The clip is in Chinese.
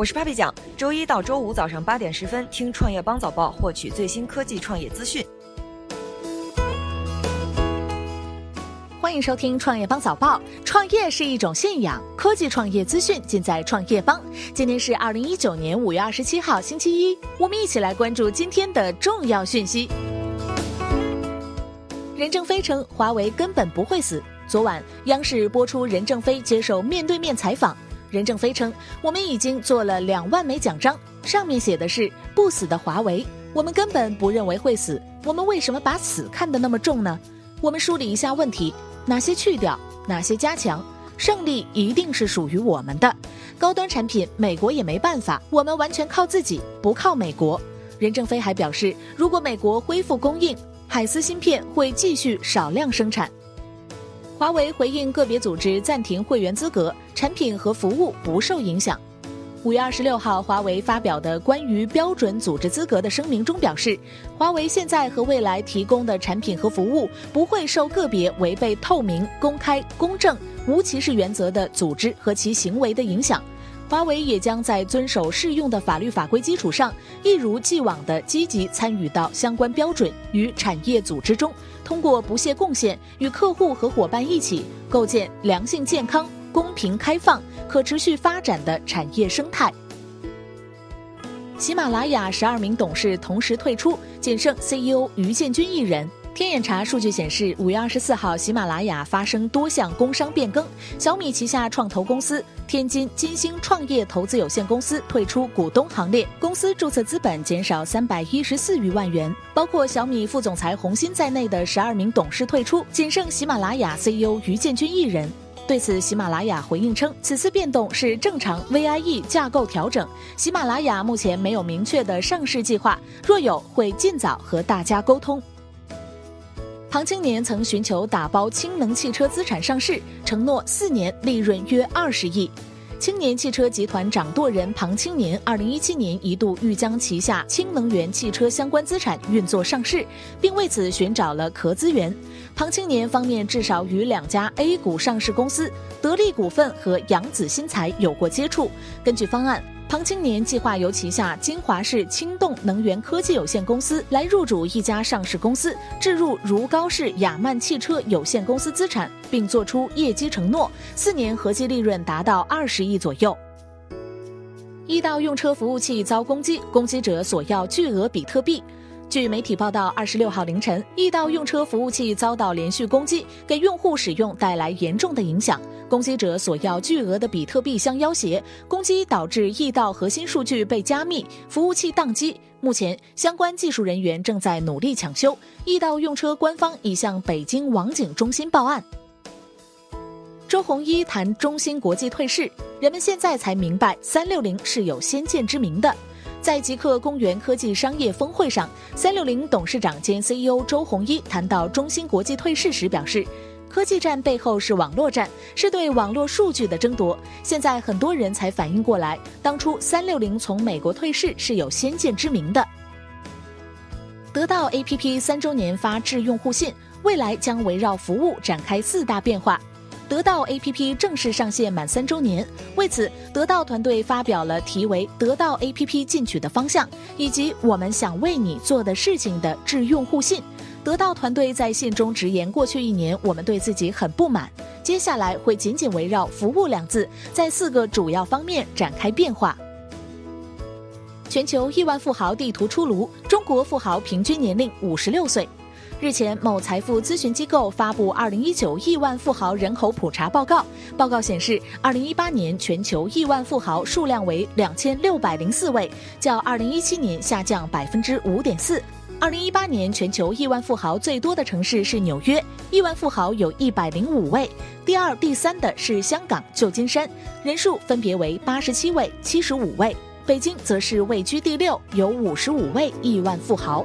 我是 Papi 酱，周一到周五早上八点十分听创业邦早报，获取最新科技创业资讯。欢迎收听创业邦早报。创业是一种信仰，科技创业资讯尽在创业邦。今天是二零一九年五月二十七号，星期一，我们一起来关注今天的重要讯息。任正非称华为根本不会死。昨晚央视播出任正非接受面对面采访，任正非称我们已经做了两万枚奖章，上面写的是不死的华为，我们根本不认为会死，我们为什么把死看得那么重呢？我们梳理一下问题。哪些去掉，哪些加强，胜利一定是属于我们的。高端产品，美国也没办法，我们完全靠自己，不靠美国。任正非还表示，如果美国恢复供应，海思芯片会继续少量生产。华为回应个别组织暂停会员资格，产品和服务不受影响。五月二十六号，华为发表的关于标准组织资格的声明中表示，华为现在和未来提供的产品和服务不会受个别违背透明、公开、公正、无歧视原则的组织和其行为的影响。华为也将在遵守适用的法律法规基础上，一如既往地积极参与到相关标准与产业组织中，通过不懈贡献，与客户和伙伴一起构建良性健康。公平、开放、可持续发展的产业生态。喜马拉雅十二名董事同时退出，仅剩 CEO 于建军一人。天眼查数据显示，五月二十四号，喜马拉雅发生多项工商变更，小米旗下创投公司天津金星创业投资有限公司退出股东行列，公司注册资本减少三百一十四余万元。包括小米副总裁洪鑫在内的十二名董事退出，仅剩喜马拉雅 CEO 于建军一人。对此，喜马拉雅回应称，此次变动是正常 VIE 架构调整。喜马拉雅目前没有明确的上市计划，若有会尽早和大家沟通。庞青年曾寻求打包氢能汽车资产上市，承诺四年利润约二十亿。青年汽车集团掌舵人庞青年，二零一七年一度欲将旗下氢能源汽车相关资产运作上市，并为此寻找了壳资源。庞青年方面至少与两家 A 股上市公司得力股份和扬子新材有过接触。根据方案。庞青年计划由旗下金华市青动能源科技有限公司来入主一家上市公司，置入如皋市雅曼汽车有限公司资产，并做出业绩承诺，四年合计利润达到二十亿左右。易到用车服务器遭攻击，攻击者索要巨额比特币。据媒体报道，二十六号凌晨，易到用车服务器遭到连续攻击，给用户使用带来严重的影响。攻击者索要巨额的比特币相要挟，攻击导致易到核心数据被加密，服务器宕机。目前，相关技术人员正在努力抢修。易到用车官方已向北京网警中心报案。周鸿祎谈中芯国际退市，人们现在才明白三六零是有先见之明的。在极客公园科技商业峰会上，三六零董事长兼 CEO 周鸿祎谈到中芯国际退市时表示，科技战背后是网络战，是对网络数据的争夺。现在很多人才反应过来，当初三六零从美国退市是有先见之明的。得到 APP 三周年发致用户信，未来将围绕服务展开四大变化。得到 APP 正式上线满三周年，为此，得到团队发表了题为“得到 APP 进取的方向”以及“我们想为你做的事情”的致用户信。得到团队在信中直言，过去一年我们对自己很不满，接下来会紧紧围绕“服务”两字，在四个主要方面展开变化。全球亿万富豪地图出炉，中国富豪平均年龄五十六岁。日前，某财富咨询机构发布《二零一九亿万富豪人口普查报告》。报告显示，二零一八年全球亿万富豪数量为两千六百零四位，较二零一七年下降百分之五点四。二零一八年全球亿万富豪最多的城市是纽约，亿万富豪有一百零五位；第二、第三的是香港旧金山，人数分别为八十七位、七十五位；北京则是位居第六，有五十五位亿万富豪。